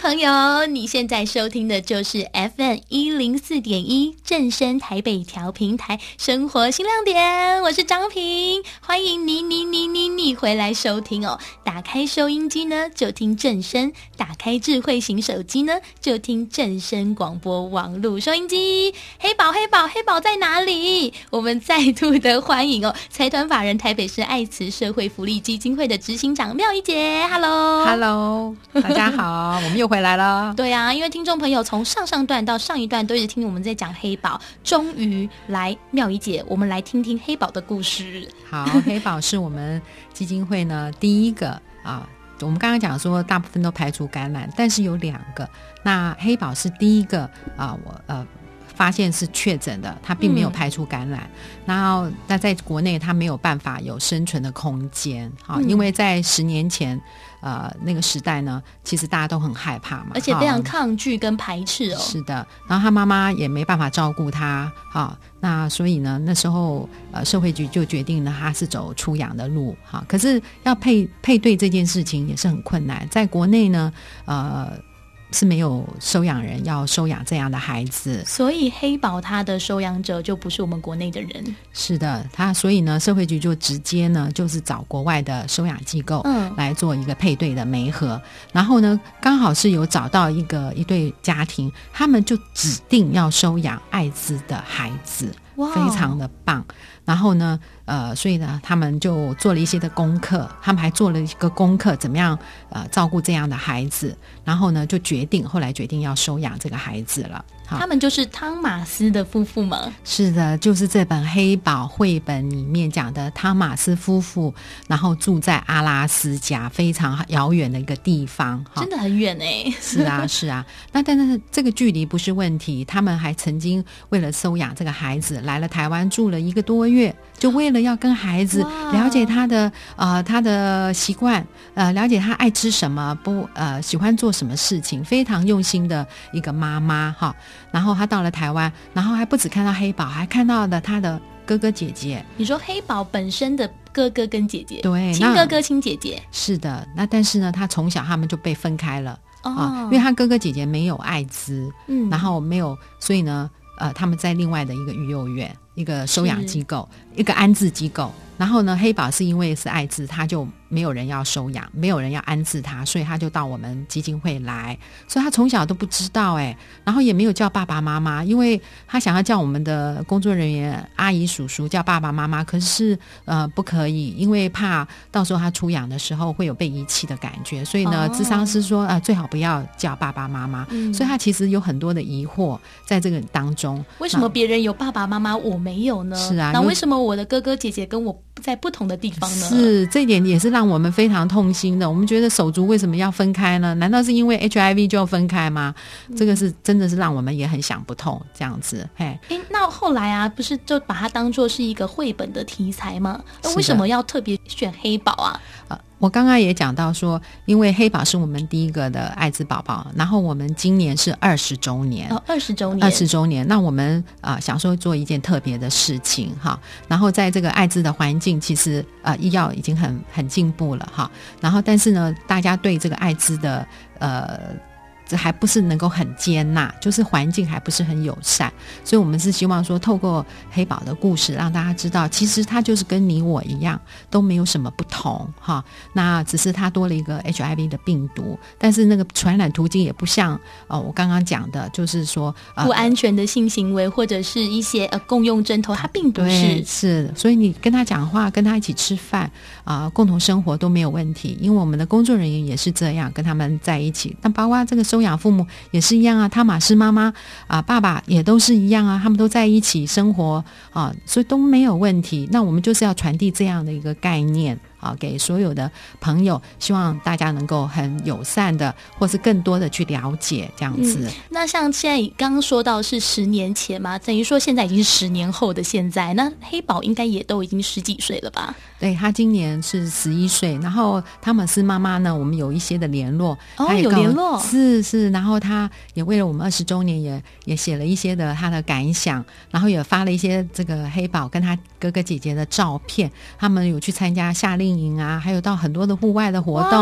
朋友，你现在收听的就是 FM 一零四点一正声台北调频台生活新亮点，我是张平，欢迎你你你你你回来收听哦。打开收音机呢，就听正声；打开智慧型手机呢，就听正声广播网络收音机。黑宝黑宝黑宝在哪里？我们再度的欢迎哦，财团法人台北市爱慈社会福利基金会的执行长妙仪姐，Hello Hello，大家好，我们又回来了。对啊，因为听众朋友从上上段到上一段都一直听我们在讲黑宝，终于来妙仪姐，我们来听听黑宝的故事。好，黑宝是我们基金会呢第一个啊，我们刚刚讲说大部分都排除感染，但是有两个，那黑宝是第一个啊，我呃。发现是确诊的，他并没有排除感染，嗯、然后那在国内他没有办法有生存的空间，哈、嗯，因为在十年前，呃，那个时代呢，其实大家都很害怕嘛，而且非常抗拒跟排斥哦。是的，然后他妈妈也没办法照顾他，哈，那所以呢，那时候呃，社会局就决定了他是走出养的路，哈，可是要配配对这件事情也是很困难，在国内呢，呃。是没有收养人要收养这样的孩子，所以黑宝他的收养者就不是我们国内的人。是的，他所以呢，社会局就直接呢，就是找国外的收养机构，嗯，来做一个配对的媒合。然后呢，刚好是有找到一个一对家庭，他们就指定要收养艾滋的孩子，哇，非常的棒。然后呢，呃，所以呢，他们就做了一些的功课，他们还做了一个功课，怎么样呃照顾这样的孩子？然后呢，就决定后来决定要收养这个孩子了。他们就是汤马斯的夫妇吗？是的，就是这本黑宝绘本里面讲的汤马斯夫妇，然后住在阿拉斯加非常遥远的一个地方，真的很远哎。是啊，是啊。那但是这个距离不是问题，他们还曾经为了收养这个孩子来了台湾住了一个多月，就为了要跟孩子了解他的呃他的习惯，呃了解他爱吃什么，不呃喜欢做什么事情，非常用心的一个妈妈哈。然后他到了台湾，然后还不止看到黑宝，还看到了他的哥哥姐姐。你说黑宝本身的哥哥跟姐姐，对，亲哥哥亲姐姐。是的，那但是呢，他从小他们就被分开了、哦、啊，因为他哥哥姐姐没有艾滋，嗯，然后没有，所以呢，呃，他们在另外的一个育幼院、一个收养机构、一个安置机构。然后呢，黑宝是因为是艾滋，他就。没有人要收养，没有人要安置他，所以他就到我们基金会来。所以他从小都不知道哎，然后也没有叫爸爸妈妈，因为他想要叫我们的工作人员阿姨叔叔叫爸爸妈妈，可是呃不可以，因为怕到时候他出养的时候会有被遗弃的感觉。所以呢，咨商师说啊、呃，最好不要叫爸爸妈妈。嗯、所以他其实有很多的疑惑在这个当中。为什么别人有爸爸妈妈，我没有呢？是啊，那为什么我的哥哥姐姐跟我在不同的地方呢？是这一点也是让。让我们非常痛心的，我们觉得手足为什么要分开呢？难道是因为 HIV 就要分开吗？嗯、这个是真的是让我们也很想不通，这样子。嘿，诶，那后来啊，不是就把它当做是一个绘本的题材吗？那为什么要特别选黑宝啊？我刚刚也讲到说，因为黑宝是我们第一个的艾滋宝宝，然后我们今年是二十周年，哦，二十周年，二十周年。那我们啊、呃，想说做一件特别的事情哈，然后在这个艾滋的环境，其实呃，医药已经很很进步了哈，然后但是呢，大家对这个艾滋的呃。这还不是能够很接纳，就是环境还不是很友善，所以我们是希望说，透过黑宝的故事，让大家知道，其实他就是跟你我一样，都没有什么不同哈。那只是他多了一个 HIV 的病毒，但是那个传染途径也不像呃我刚刚讲的，就是说、呃、不安全的性行为或者是一些呃共用针头，他并不是是。所以你跟他讲话，跟他一起吃饭啊、呃，共同生活都没有问题，因为我们的工作人员也是这样跟他们在一起。那包括这个收。养父母也是一样啊，汤马斯妈妈啊，爸爸也都是一样啊，他们都在一起生活啊，所以都没有问题。那我们就是要传递这样的一个概念。啊，给所有的朋友，希望大家能够很友善的，或是更多的去了解这样子。那像现在刚刚说到是十年前嘛，等于说现在已经是十年后的现在，那黑宝应该也都已经十几岁了吧？对，他今年是十一岁。然后汤姆斯妈妈呢，我们有一些的联络，哦，有联络，是是。然后他也为了我们二十周年也，也也写了一些的他的感想，然后也发了一些这个黑宝跟他哥哥姐姐的照片。他们有去参加夏令。营啊，还有到很多的户外的活动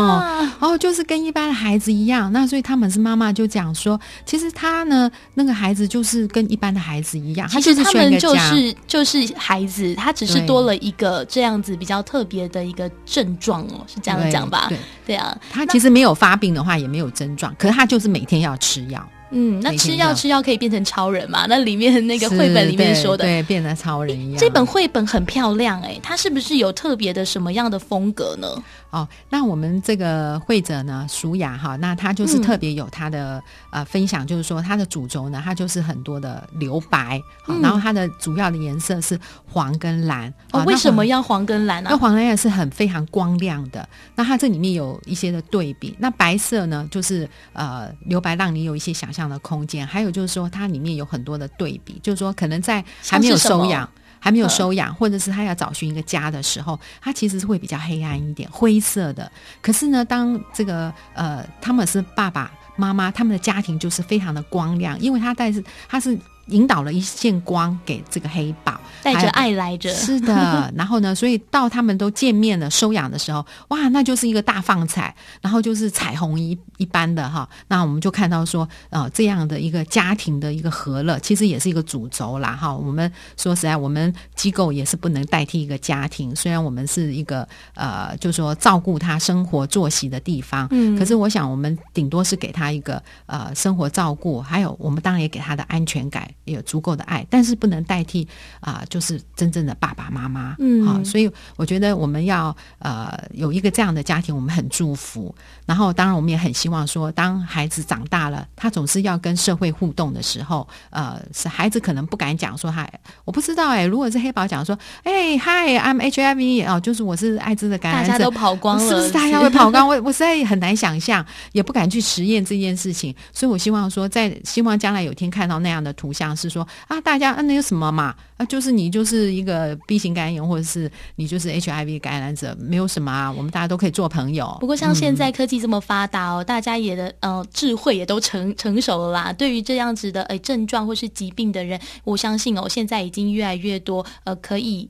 哦，就是跟一般的孩子一样。那所以他们是妈妈就讲说，其实他呢，那个孩子就是跟一般的孩子一样，其实他们就是就是孩子，他只是多了一个这样子比较特别的一个症状哦，是这样讲吧？对对啊，他其实没有发病的话，也没有症状，可是他就是每天要吃药。嗯，那吃药吃药可以变成超人嘛？那里面那个绘本里面说的，对，变成超人一样。这本绘本很漂亮哎、欸，它是不是有特别的什么样的风格呢？哦，那我们这个会者呢，舒雅哈，那他就是特别有他的、嗯、呃分享，就是说他的主轴呢，他就是很多的留白，嗯、然后它的主要的颜色是黄跟蓝。哦，为什么要黄跟蓝呢、啊？那黄蓝也是很非常光亮的。那它这里面有一些的对比。那白色呢，就是呃留白，让你有一些想象的空间。还有就是说，它里面有很多的对比，就是说可能在还没有收养。还没有收养，或者是他要找寻一个家的时候，他其实是会比较黑暗一点、灰色的。可是呢，当这个呃，他们是爸爸妈妈，他们的家庭就是非常的光亮，因为他但是他是。引导了一线光给这个黑宝，带着爱来着。是的，然后呢，所以到他们都见面了、收养的时候，哇，那就是一个大放彩，然后就是彩虹一一般的哈。那我们就看到说，呃，这样的一个家庭的一个和乐，其实也是一个主轴啦哈。我们说实在，我们机构也是不能代替一个家庭，虽然我们是一个呃，就是说照顾他生活作息的地方，嗯，可是我想我们顶多是给他一个呃生活照顾，还有我们当然也给他的安全感。有足够的爱，但是不能代替啊、呃，就是真正的爸爸妈妈。嗯，好、啊，所以我觉得我们要呃有一个这样的家庭，我们很祝福。然后，当然我们也很希望说，当孩子长大了，他总是要跟社会互动的时候，呃，是孩子可能不敢讲说他，我不知道哎、欸，如果是黑宝讲说，哎，Hi，I'm HIV 哦，就是我是艾滋的感染者，大家都跑光了，是不是大家会跑光？我我实在很难想象，也不敢去实验这件事情。所以我希望说，在希望将来有天看到那样的图像。是说啊，大家啊，那有什么嘛？啊，就是你就是一个 B 型肝炎，或者是你就是 HIV 感染者，没有什么啊，我们大家都可以做朋友。不过像现在科技这么发达哦，大家也的呃智慧也都成成熟了啦。对于这样子的呃症状或是疾病的人，我相信哦，现在已经越来越多呃可以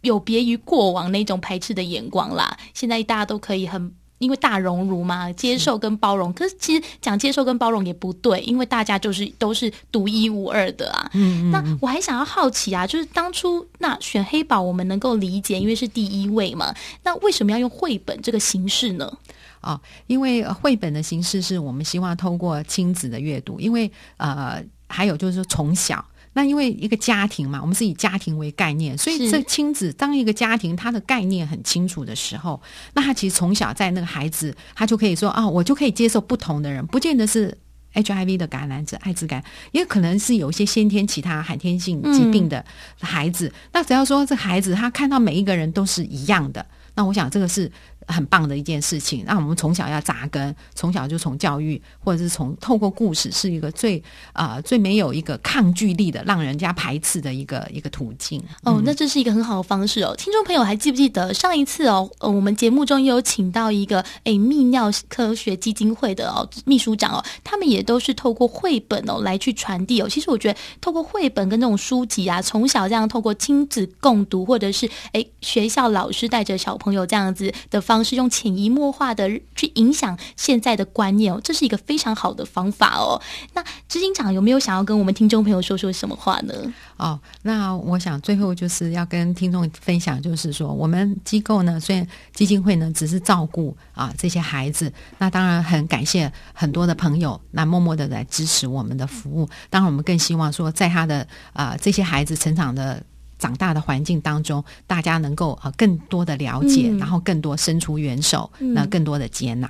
有别于过往那种排斥的眼光啦。现在大家都可以很。因为大荣辱嘛，接受跟包容。可是其实讲接受跟包容也不对，因为大家就是都是独一无二的啊。嗯，嗯，那我还想要好奇啊，就是当初那选黑宝，我们能够理解，因为是第一位嘛。那为什么要用绘本这个形式呢？哦，因为绘本的形式是我们希望透过亲子的阅读，因为呃，还有就是说从小。那因为一个家庭嘛，我们是以家庭为概念，所以这亲子当一个家庭，他的概念很清楚的时候，那他其实从小在那个孩子，他就可以说啊、哦，我就可以接受不同的人，不见得是 HIV 的感染者，艾滋感，也可能是有一些先天其他罕见性疾病的孩子。嗯、那只要说这孩子他看到每一个人都是一样的，那我想这个是。很棒的一件事情，那我们从小要扎根，从小就从教育，或者是从透过故事，是一个最啊、呃、最没有一个抗拒力的，让人家排斥的一个一个途径。哦，那这是一个很好的方式哦。听众朋友还记不记得上一次哦，呃、我们节目中也有请到一个诶泌尿科学基金会的哦秘书长哦，他们也都是透过绘本哦来去传递哦。其实我觉得透过绘本跟这种书籍啊，从小这样透过亲子共读，或者是诶学校老师带着小朋友这样子的方方式，用潜移默化的去影响现在的观念哦，这是一个非常好的方法哦。那执行长有没有想要跟我们听众朋友说说什么话呢？哦，那我想最后就是要跟听众分享，就是说我们机构呢，虽然基金会呢只是照顾啊这些孩子，那当然很感谢很多的朋友，那默默的来支持我们的服务。当然，我们更希望说，在他的啊这些孩子成长的。长大的环境当中，大家能够呃更多的了解，嗯、然后更多伸出援手，嗯、那更多的接纳。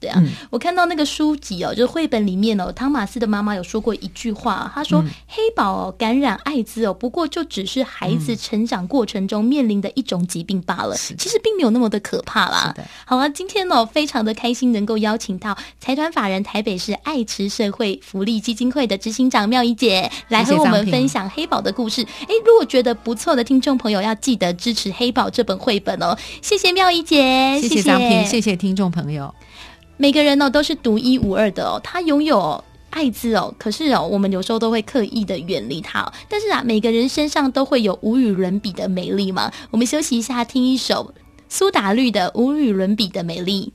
对啊，嗯、我看到那个书籍哦，就是绘本里面哦，汤马斯的妈妈有说过一句话，她说：“嗯、黑宝、哦、感染艾滋哦，不过就只是孩子成长过程中面临的一种疾病罢了，嗯、其实并没有那么的可怕啦。”好啊，今天哦，非常的开心能够邀请到财团法人台北市爱慈社会福利基金会的执行长妙仪姐来和我们分享黑宝的故事。哎，如果觉得不错的听众朋友，要记得支持黑宝这本绘本哦。谢谢妙仪姐，谢谢张平，谢谢听众朋友。每个人呢都是独一无二的哦，他拥有爱字哦，可是哦，我们有时候都会刻意的远离他。但是啊，每个人身上都会有无与伦比的美丽嘛。我们休息一下，听一首苏打绿的无与伦比的美丽。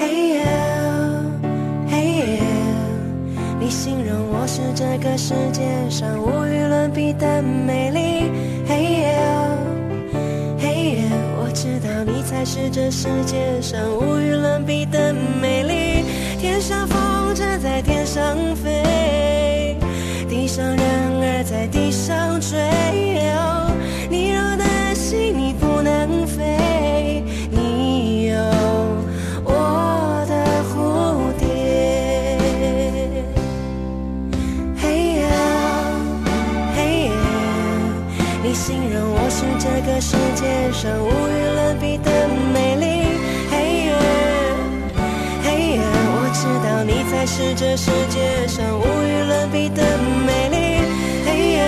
嘿呦嘿呦，你形容我是这个世界上无与伦比的美丽，嘿呦嘿呦，我知道你才是这世界上无与伦比的美丽。天上风筝在天上飞，地上人儿。在地上追，你形容我是这个世界上无与伦比的美丽。嘿耶嘿耶，我知道你才是这世界上无与伦比的美丽。嘿耶。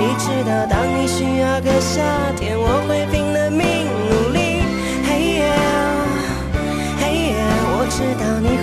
你知道，当你需要个夏天，我会拼了命努力。嘿耶，嘿耶，我知道你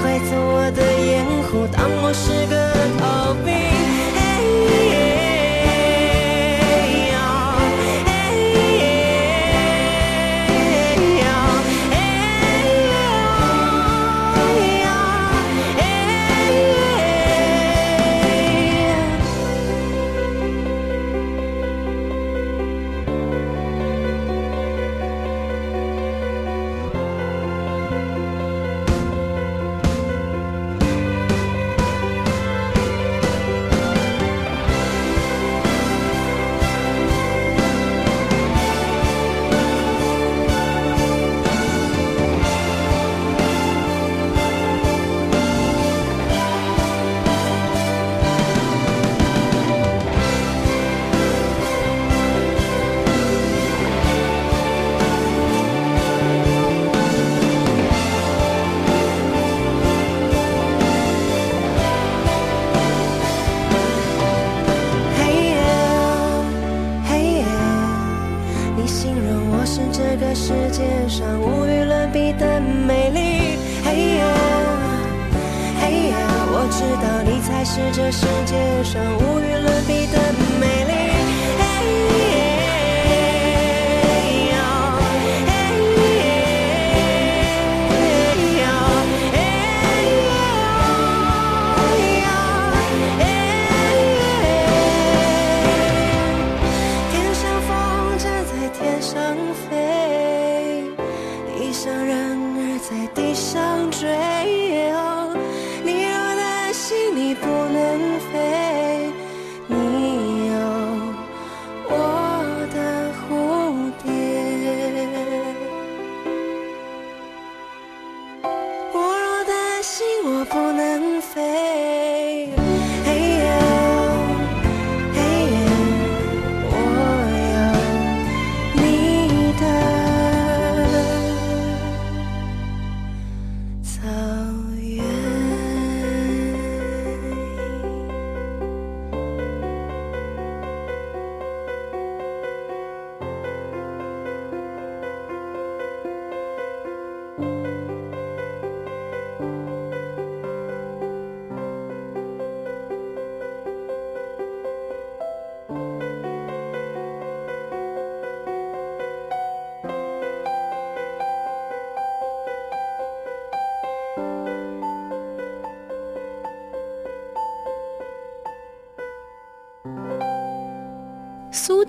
是这世界上无与伦比的美。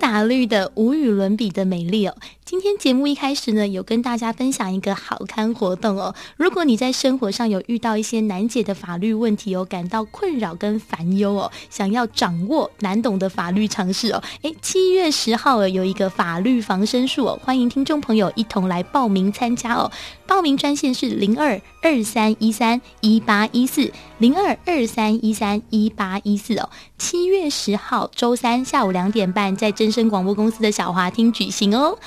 苏打绿的无与伦比的美丽哦。今天节目一开始呢，有跟大家分享一个好康活动哦。如果你在生活上有遇到一些难解的法律问题哦，感到困扰跟烦忧哦，想要掌握难懂的法律常识哦，诶，七月十号有一个法律防身术哦，欢迎听众朋友一同来报名参加哦。报名专线是零二二三一三一八一四零二二三一三一八一四哦。七月十号周三下午两点半，在真声广播公司的小华厅举行哦。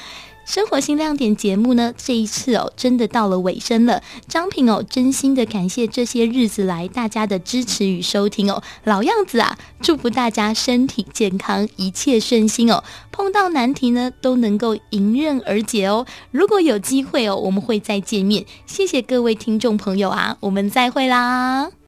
生活新亮点节目呢，这一次哦，真的到了尾声了。张平哦，真心的感谢这些日子来大家的支持与收听哦。老样子啊，祝福大家身体健康，一切顺心哦。碰到难题呢，都能够迎刃而解哦。如果有机会哦，我们会再见面。谢谢各位听众朋友啊，我们再会啦。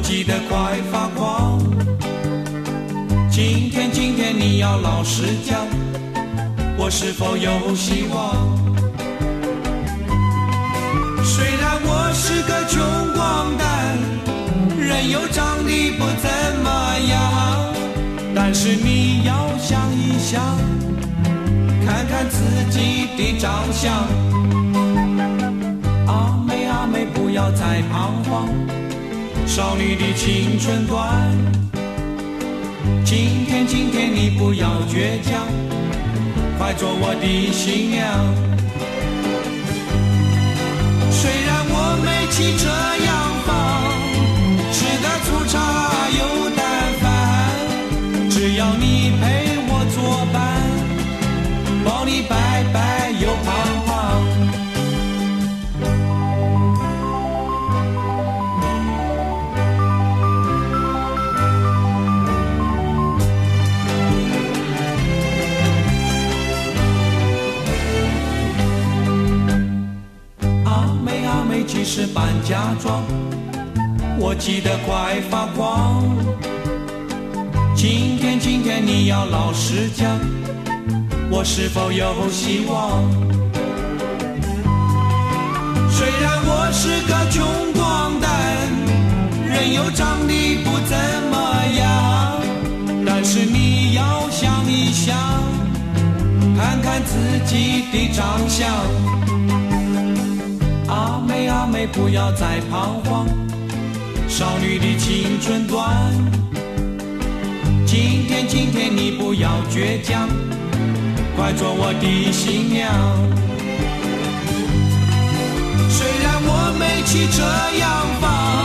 急得快发狂！今天，今天你要老实讲，我是否有希望？虽然我是个穷光蛋，人又长得不怎么样，但是你要想一想，看看自己的长相。阿妹，阿妹，不要再彷徨。少女的青春短，今天，今天你不要倔强，快做我的新娘。虽然我没汽车洋房，假装，我急得快发狂。今天，今天你要老实讲，我是否有希望？虽然我是个穷光蛋，人又长得不怎么样，但是你要想一想，看看自己的长相。阿妹阿妹，不要再彷徨，少女的青春短。今天今天你不要倔强，快做我的新娘。虽然我没汽车洋房。